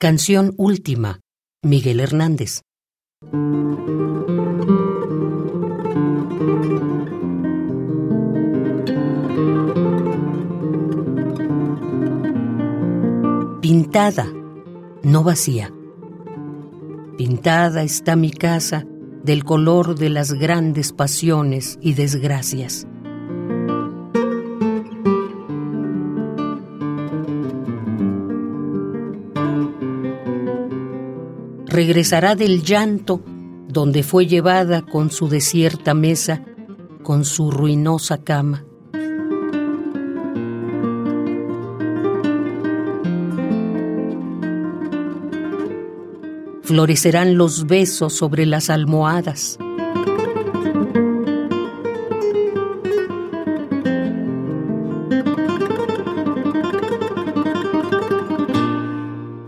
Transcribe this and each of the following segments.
Canción última, Miguel Hernández. Pintada, no vacía. Pintada está mi casa del color de las grandes pasiones y desgracias. Regresará del llanto donde fue llevada con su desierta mesa, con su ruinosa cama. Florecerán los besos sobre las almohadas.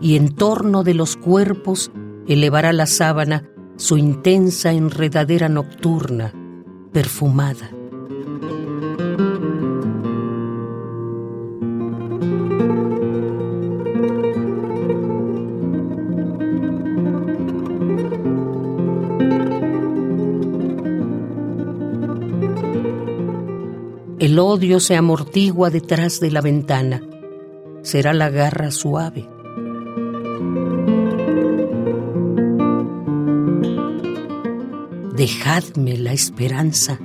Y en torno de los cuerpos elevará la sábana su intensa enredadera nocturna, perfumada. El odio se amortigua detrás de la ventana. Será la garra suave. Dejadme la esperanza.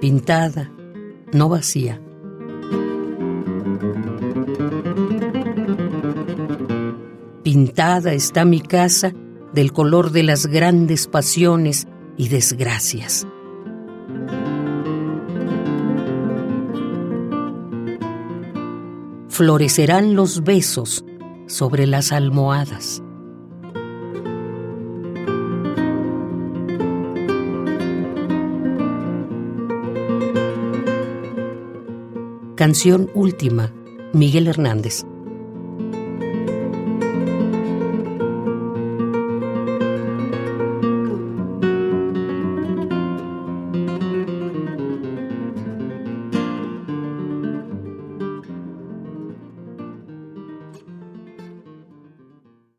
Pintada, no vacía. Pintada está mi casa del color de las grandes pasiones y desgracias. Florecerán los besos sobre las almohadas. Canción última, Miguel Hernández.